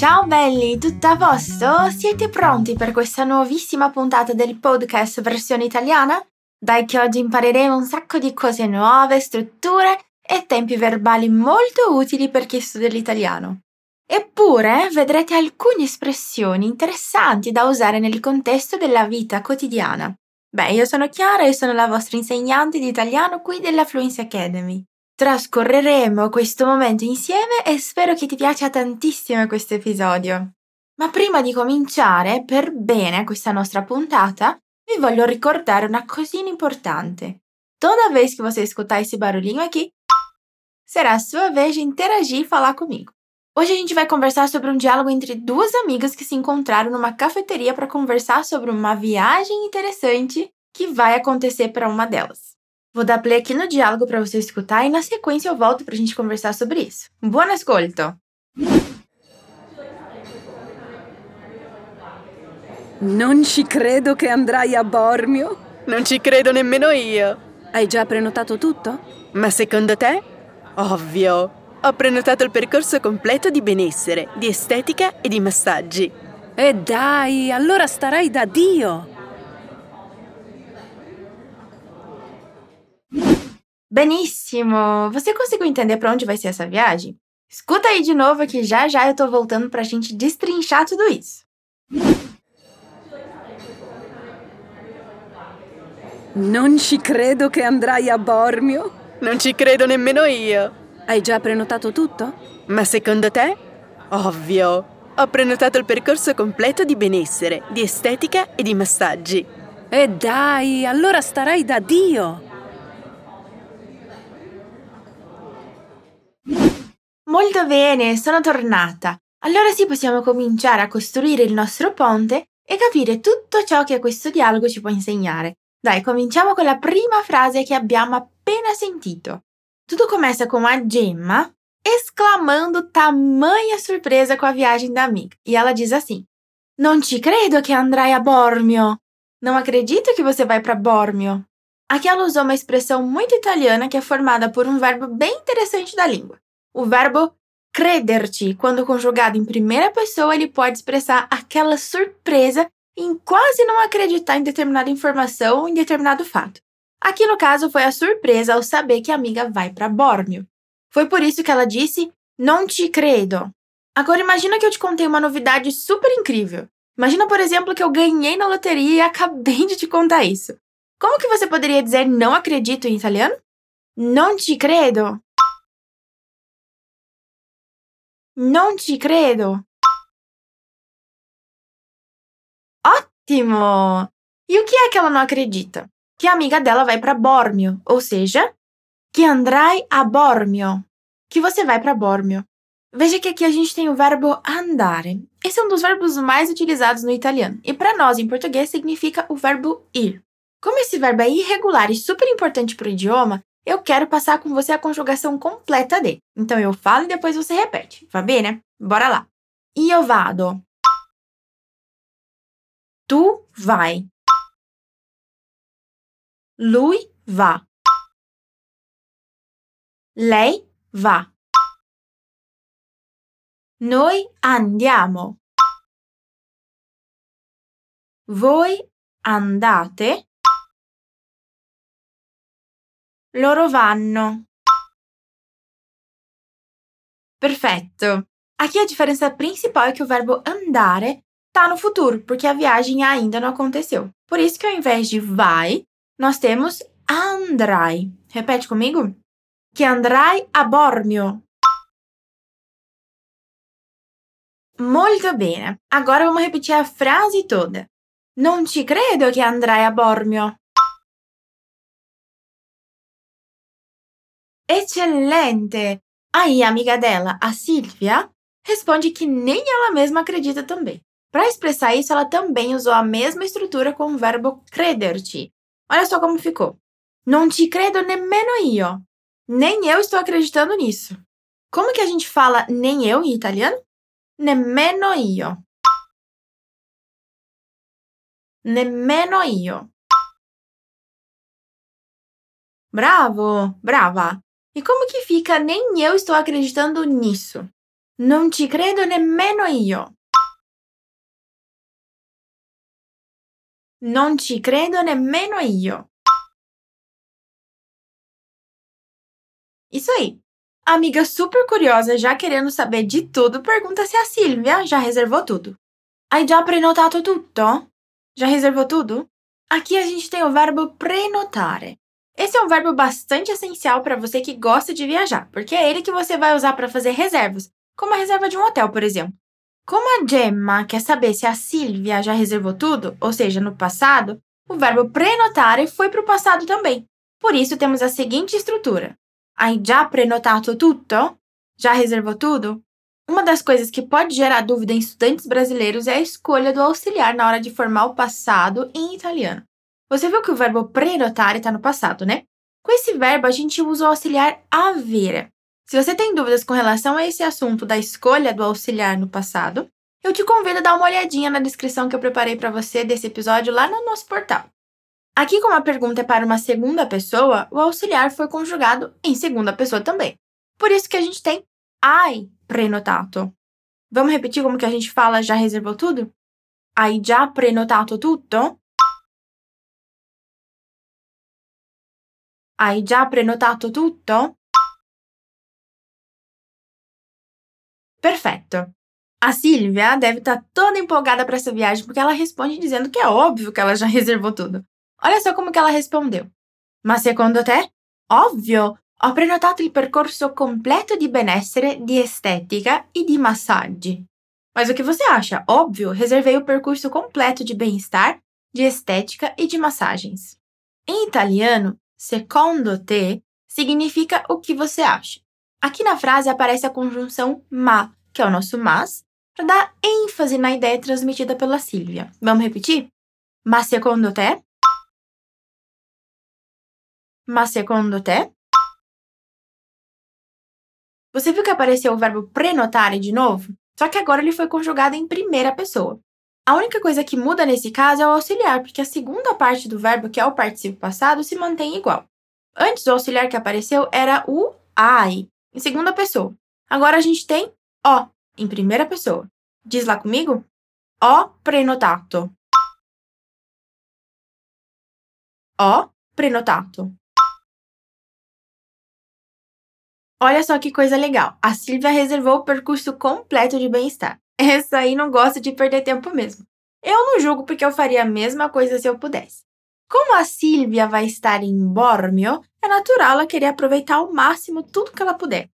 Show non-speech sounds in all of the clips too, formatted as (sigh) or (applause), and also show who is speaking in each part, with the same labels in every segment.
Speaker 1: Ciao belli, tutto a posto? Siete pronti per questa nuovissima puntata del podcast versione italiana? Dai che oggi impareremo un sacco di cose nuove, strutture e tempi verbali molto utili per chi studia l'italiano. Eppure vedrete alcune espressioni interessanti da usare nel contesto della vita quotidiana. Beh, io sono Chiara e sono la vostra insegnante di italiano qui della Fluency Academy. Trascorreremo questo momento insieme e spero che ti piaccia tantissimo questo episodio. Ma prima di cominciare per bene questa nostra puntata, vi voglio ricordare una cosina importante. Toda vez que você escutar esse barulhinho aqui, será a sua vez de interagir e falar comigo. Hoje a gente vai conversar sobre um diálogo entre duas amigas que se encontraram numa cafeteria para conversar sobre uma viagem interessante que vai acontecer para uma delas. Vou dar play aqui no diálogo para você escutar e na sequência eu volto para a gente conversar sobre isso. Buon ascolto!
Speaker 2: Non ci credo che andrai a Bormio.
Speaker 3: Non ci credo nemmeno io.
Speaker 2: Hai già prenotato tutto?
Speaker 3: Ma secondo te? Ovvio. Ho prenotato il percorso completo di benessere, di estetica e di massaggi.
Speaker 2: E dai, allora starai da Dio.
Speaker 1: Benissimo! Você conseguiu entender para onde vai ser essa viagem? Escuta aí de novo que já já eu tô voltando pra gente destrinchar tudo isso.
Speaker 2: Non ci credo che andrai a Bormio.
Speaker 3: Non ci credo nemmeno io.
Speaker 2: Hai già prenotato tutto?
Speaker 3: Ma secondo te? Ovvio. Ho prenotato il percorso completo di benessere, di estetica e di massaggi.
Speaker 2: E dai, allora starai da Dio.
Speaker 1: Molto bene, sono tornata. Allora sì possiamo cominciare a costruire il nostro ponte e capire tutto ciò che questo dialogo ci può insegnare. Dai, cominciamo con la prima frase che abbiamo appena sentito. Tudo começa com a Gemma exclamando tamanha surpresa com a viagem da amiga. E ela diz assim: Não te credo que andrai a Bormio. Não acredito que você vai para Bormio. Aqui ela usou uma expressão muito italiana que é formada por um verbo bem interessante da língua. O verbo crederci, quando conjugado em primeira pessoa, ele pode expressar aquela surpresa em quase não acreditar em determinada informação ou em determinado fato. Aqui no caso foi a surpresa ao saber que a amiga vai para Bórmio. Foi por isso que ela disse: Não te credo. Agora imagina que eu te contei uma novidade super incrível. Imagina, por exemplo, que eu ganhei na loteria e acabei de te contar isso. Como que você poderia dizer não acredito em italiano? Non ci credo. Non ci credo. Ótimo! E o que é que ela não acredita? Que a amiga dela vai para Bormio, ou seja, que andrai a Bormio, que você vai para Bormio. Veja que aqui a gente tem o verbo andare. Esse é um dos verbos mais utilizados no italiano, e para nós em português significa o verbo ir. Como esse verbo é irregular e super importante para o idioma, eu quero passar com você a conjugação completa dele. Então eu falo e depois você repete. Va bene? Bora lá. Io vado. Tu vai. Lui va. Lei va. Noi andiamo. Voi andate. Loro vanno. Perfetto. Aqui a diferença principal é que o verbo andare tá no futuro, porque a viagem ainda não aconteceu. Por isso que ao invés de vai, nós temos andrai. Repete comigo. Que andrai a Bormio. Molto bene. Agora vamos repetir a frase toda. Non ci credo che andrai a Bormio. Excelente! Aí a amiga dela, a Silvia, responde que nem ela mesma acredita também. Para expressar isso, ela também usou a mesma estrutura com o verbo crederci. Olha só como ficou. Non ci credo nemmeno io. Nem eu estou acreditando nisso. Como que a gente fala nem eu em italiano? Nemmeno io. Nemmeno io. Bravo, brava. E como que fica nem eu estou acreditando nisso? Non ci credo nemmeno io. Non ci credo nemmeno io. Isso aí. A amiga super curiosa, já querendo saber de tudo, pergunta se a Silvia já reservou tudo. Hai già prenotato tutto? Já reservou tudo? Aqui a gente tem o verbo prenotare. Esse é um verbo bastante essencial para você que gosta de viajar, porque é ele que você vai usar para fazer reservas, como a reserva de um hotel, por exemplo. Como a Gemma quer saber se a Silvia já reservou tudo, ou seja, no passado, o verbo prenotare foi para o passado também. Por isso temos a seguinte estrutura: Hai già prenotato tutto? Já reservou tudo? Uma das coisas que pode gerar dúvida em estudantes brasileiros é a escolha do auxiliar na hora de formar o passado em italiano. Você viu que o verbo prenotare está no passado, né? Com esse verbo, a gente usa o auxiliar avere. Se você tem dúvidas com relação a esse assunto da escolha do auxiliar no passado, eu te convido a dar uma olhadinha na descrição que eu preparei para você desse episódio lá no nosso portal. Aqui, como a pergunta é para uma segunda pessoa, o auxiliar foi conjugado em segunda pessoa também. Por isso que a gente tem hai prenotato. Vamos repetir como que a gente fala já reservou tudo? Hai già prenotato tutto? Hai già prenotato tutto? Perfetto. A Silvia deve estar tá toda empolgada para essa viagem porque ela responde dizendo que é óbvio que ela já (laughs) reservou tudo. Olha só como que ela respondeu. Ma secondo te? Ovvio! Ho prenotato il percorso completo di benessere, di estetica e di massaggi. Mas o que você acha? Óbvio, reservei o percurso completo de bem-estar, de estética e de massagens. Em italiano, secondo te significa o que você acha. Aqui na frase aparece a conjunção ma, que é o nosso mas, para dar ênfase na ideia transmitida pela Silvia. Vamos repetir? Ma secondo te? Ma secondo te? Você viu que apareceu o verbo prenotare de novo? Só que agora ele foi conjugado em primeira pessoa. A única coisa que muda nesse caso é o auxiliar, porque a segunda parte do verbo, que é o participo passado, se mantém igual. Antes, o auxiliar que apareceu era o ai, em segunda pessoa. Agora a gente tem o, em primeira pessoa. Diz lá comigo? O prenotato. O prenotato. Olha só que coisa legal. A Silvia reservou o percurso completo de bem-estar. Essa aí não gosta de perder tempo mesmo. Eu não julgo porque eu faria a mesma coisa se eu pudesse. Como a Silvia vai estar em Bormio, é natural ela querer aproveitar ao máximo tudo que ela puder.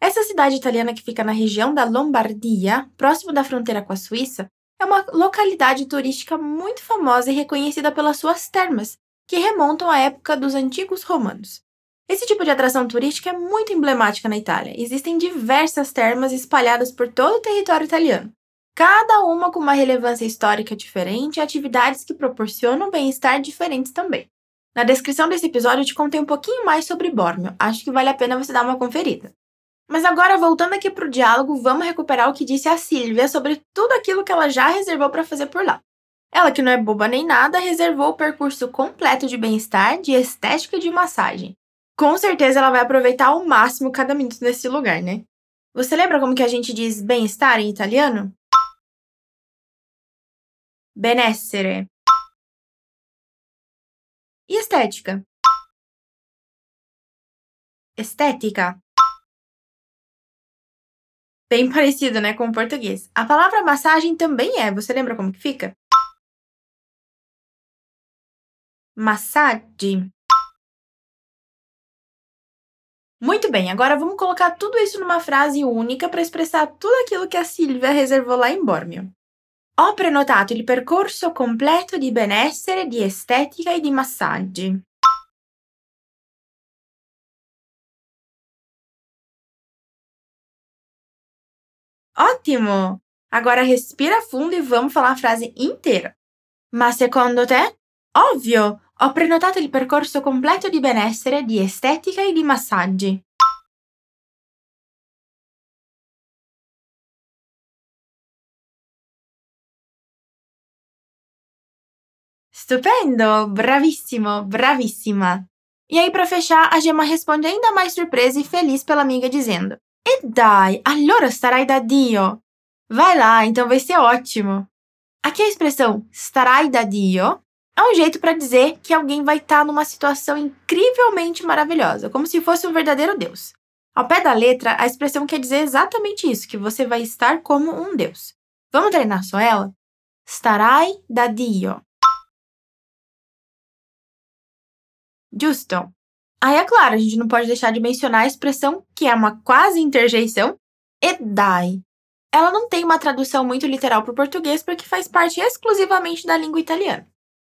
Speaker 1: Essa cidade italiana que fica na região da Lombardia, próximo da fronteira com a Suíça, é uma localidade turística muito famosa e reconhecida pelas suas termas, que remontam à época dos antigos romanos. Esse tipo de atração turística é muito emblemática na Itália. Existem diversas termas espalhadas por todo o território italiano, cada uma com uma relevância histórica diferente e atividades que proporcionam bem-estar diferentes também. Na descrição desse episódio eu te contei um pouquinho mais sobre Bormio, acho que vale a pena você dar uma conferida. Mas agora, voltando aqui para o diálogo, vamos recuperar o que disse a Silvia sobre tudo aquilo que ela já reservou para fazer por lá. Ela, que não é boba nem nada, reservou o percurso completo de bem-estar, de estética e de massagem com certeza ela vai aproveitar ao máximo cada minuto nesse lugar, né? Você lembra como que a gente diz bem-estar em italiano? Benessere. E estética? Estética. Bem (laughs) parecido, né, com o português. A palavra massagem também é. Você lembra como que fica? Massaggi. Muito bem, agora vamos colocar tudo isso numa frase única para expressar tudo aquilo que a Silvia reservou lá em Bormio. Ho prenotato il percorso completo di benessere, di estetica e di massaggi. Ótimo! Agora respira fundo e vamos falar a frase inteira. Ma secondo te? Ovvio! Ho prenotato il percorso completo di benessere, di estetica e di massaggi. Stupendo! Bravissimo, bravissima! E aí, para fechar, a Gemma responde ainda mais surpresa e feliz pela amiga, dizendo: E dai, allora starai da Dio. Vai lá, então vai ser ótimo. Aqui a expressão starai da Dio é um jeito para dizer que alguém vai estar tá numa situação incrivelmente maravilhosa, como se fosse um verdadeiro Deus. Ao pé da letra, a expressão quer dizer exatamente isso, que você vai estar como um Deus. Vamos treinar só ela? Starai da Dio. Giusto. Aí é claro, a gente não pode deixar de mencionar a expressão que é uma quase interjeição, e dai. Ela não tem uma tradução muito literal para o português porque faz parte exclusivamente da língua italiana.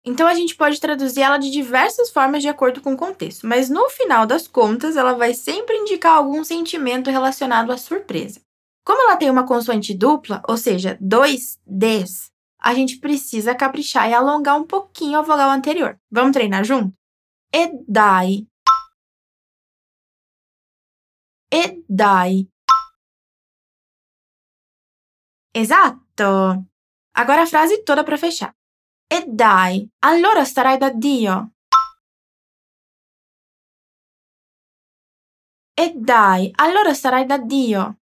Speaker 1: Então a gente pode traduzir ela de diversas formas de acordo com o contexto, mas no final das contas ela vai sempre indicar algum sentimento relacionado à surpresa. Como ela tem uma consoante dupla, ou seja, dois Ds, a gente precisa caprichar e alongar um pouquinho a vogal anterior. Vamos treinar junto? E dai. E dai. Esatto! Agora a frase toda para fechar. E dai, allora starai da Dio. E dai, allora starai da Dio.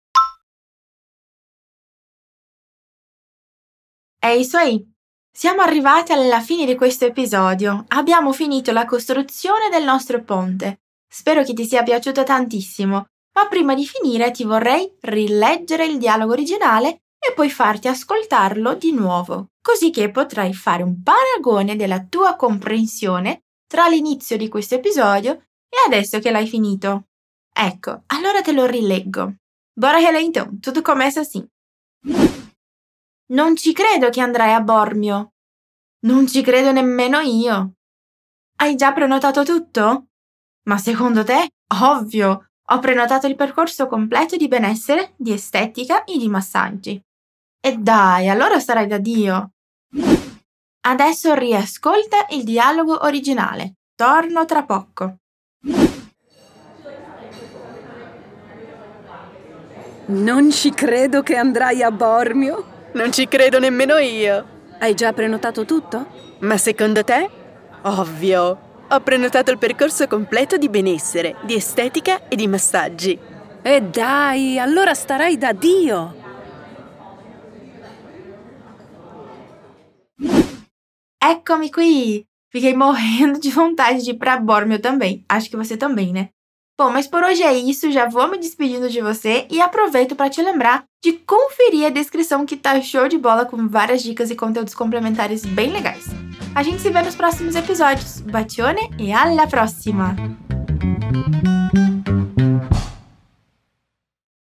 Speaker 1: Isso aí. Siamo arrivati alla fine di questo episodio. Abbiamo finito la costruzione del nostro ponte. Spero che ti sia piaciuto tantissimo, ma prima di finire ti vorrei rileggere il dialogo originale e poi farti ascoltarlo di nuovo, così che potrai fare un paragone della tua comprensione tra l'inizio di questo episodio e adesso che l'hai finito. Ecco, allora te lo rileggo. Bora reler então, tudo começa assim. Non ci credo che andrai a Bormio. Non ci credo nemmeno io. Hai già prenotato tutto? Ma secondo te? Ovvio! Ho prenotato il percorso completo di benessere, di estetica e di massaggi. E dai, allora sarai da Dio. Adesso riascolta il dialogo originale. Torno tra poco.
Speaker 2: Non ci credo che andrai a Bormio.
Speaker 3: Non ci credo nemmeno io.
Speaker 2: Hai già prenotato tutto?
Speaker 3: Ma secondo te? Ovvio. Ho prenotato il percorso completo di benessere, di estetica e di massaggi.
Speaker 2: E dai, allora starai da Dio.
Speaker 1: Eccomi qui! Fiquei (laughs) morrendo de vontade de ir para Bormio também. Acho que você também, né? Bom, mas por hoje é isso, já vou me despedindo de você e aproveito para te lembrar de conferir a descrição que tá show de bola com várias dicas e conteúdos complementares bem legais. A gente se vê nos próximos episódios. Bacione e alla prossima!